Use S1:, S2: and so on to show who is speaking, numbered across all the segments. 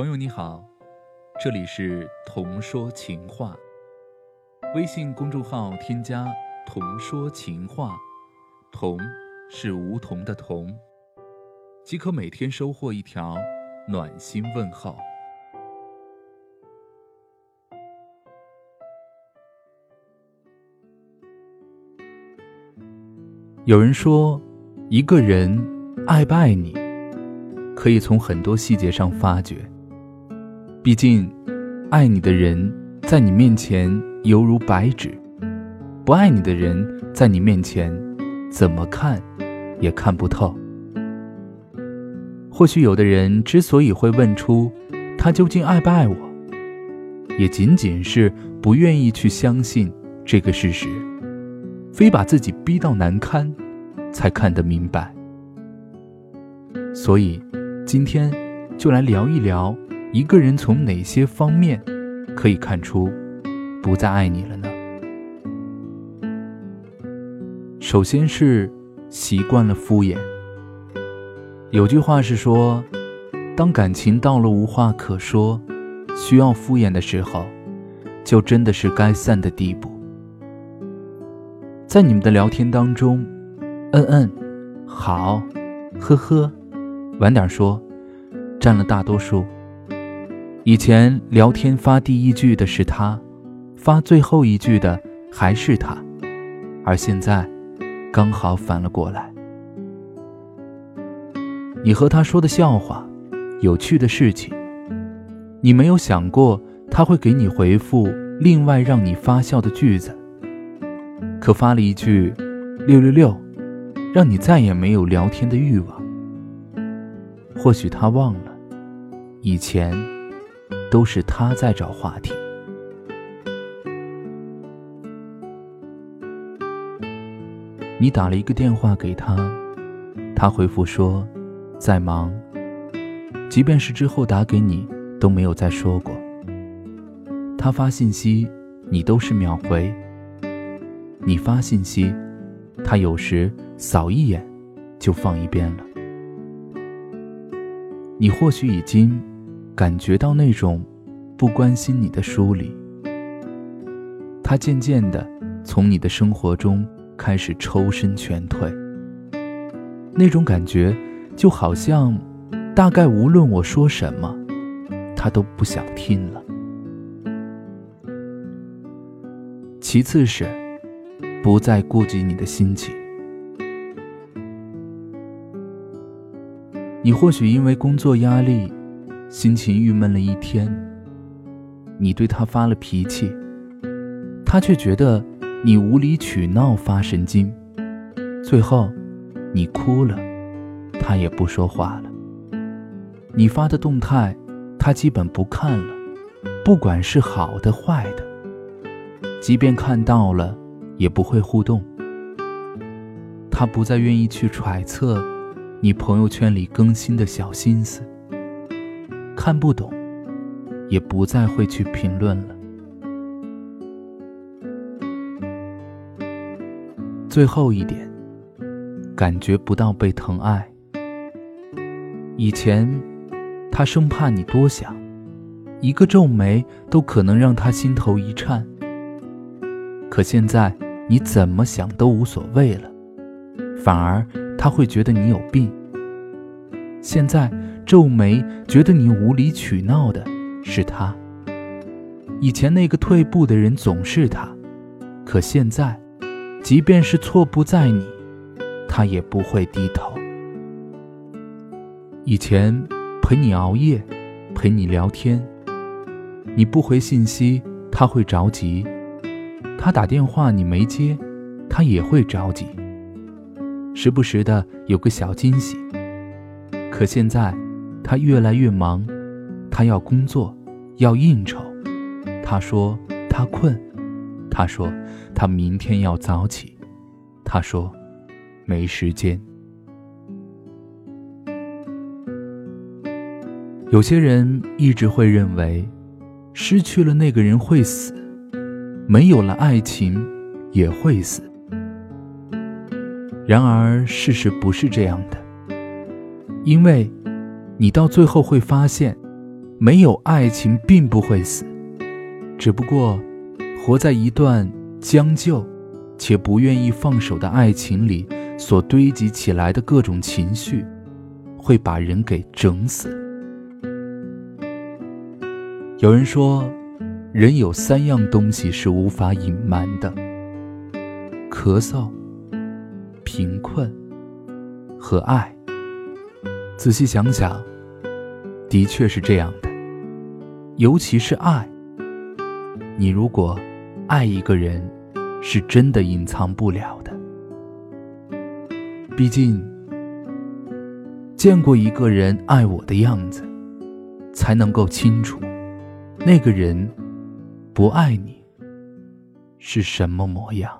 S1: 朋友你好，这里是童说情话。微信公众号添加“童说情话”，童是梧桐的桐，即可每天收获一条暖心问候。有人说，一个人爱不爱你，可以从很多细节上发掘。毕竟，爱你的人在你面前犹如白纸，不爱你的人在你面前怎么看也看不透。或许有的人之所以会问出他究竟爱不爱我，也仅仅是不愿意去相信这个事实，非把自己逼到难堪，才看得明白。所以，今天就来聊一聊。一个人从哪些方面可以看出不再爱你了呢？首先是习惯了敷衍。有句话是说，当感情到了无话可说、需要敷衍的时候，就真的是该散的地步。在你们的聊天当中，嗯嗯，好，呵呵，晚点说，占了大多数。以前聊天发第一句的是他，发最后一句的还是他，而现在刚好反了过来。你和他说的笑话、有趣的事情，你没有想过他会给你回复另外让你发笑的句子，可发了一句“六六六”，让你再也没有聊天的欲望。或许他忘了以前。都是他在找话题。你打了一个电话给他，他回复说在忙。即便是之后打给你，都没有再说过。他发信息，你都是秒回。你发信息，他有时扫一眼就放一边了。你或许已经。感觉到那种不关心你的疏离，他渐渐的从你的生活中开始抽身全退。那种感觉就好像，大概无论我说什么，他都不想听了。其次是不再顾及你的心情，你或许因为工作压力。心情郁闷了一天，你对他发了脾气，他却觉得你无理取闹发神经，最后你哭了，他也不说话了。你发的动态，他基本不看了，不管是好的坏的，即便看到了，也不会互动。他不再愿意去揣测你朋友圈里更新的小心思。看不懂，也不再会去评论了。最后一点，感觉不到被疼爱。以前，他生怕你多想，一个皱眉都可能让他心头一颤。可现在，你怎么想都无所谓了，反而他会觉得你有病。现在。皱眉，觉得你无理取闹的是他。以前那个退步的人总是他，可现在，即便是错不在你，他也不会低头。以前陪你熬夜，陪你聊天，你不回信息，他会着急；他打电话你没接，他也会着急。时不时的有个小惊喜，可现在。他越来越忙，他要工作，要应酬。他说他困，他说他明天要早起，他说没时间。有些人一直会认为，失去了那个人会死，没有了爱情也会死。然而事实不是这样的，因为。你到最后会发现，没有爱情并不会死，只不过活在一段将就且不愿意放手的爱情里，所堆积起来的各种情绪，会把人给整死。有人说，人有三样东西是无法隐瞒的：咳嗽、贫困和爱。仔细想想，的确是这样的。尤其是爱，你如果爱一个人，是真的隐藏不了的。毕竟，见过一个人爱我的样子，才能够清楚，那个人不爱你是什么模样。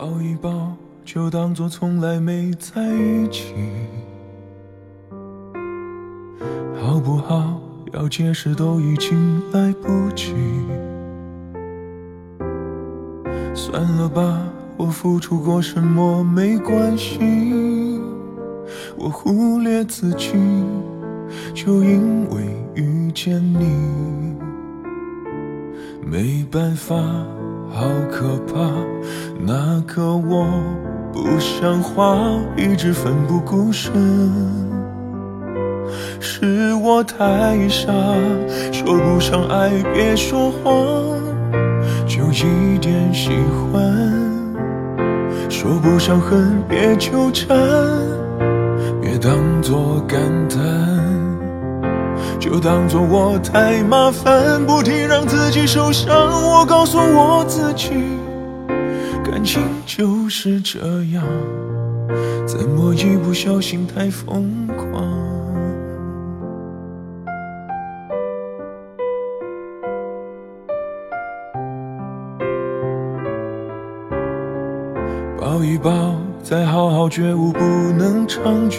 S2: 抱一抱，就当作从来没在一起。好不好？要解释都已经来不及。算了吧，我付出过什么没关系。我忽略自己，就因为遇见你。没办法，好可怕，那个我不像话，一直奋不顾身。是我太傻，说不上爱别说谎，就一点喜欢；说不上恨别纠缠，别当作感叹，就当作我太麻烦，不停让自己受伤。我告诉我自己，感情就是这样，怎么一不小心太疯狂？抱一抱，再好好觉悟，不能长久，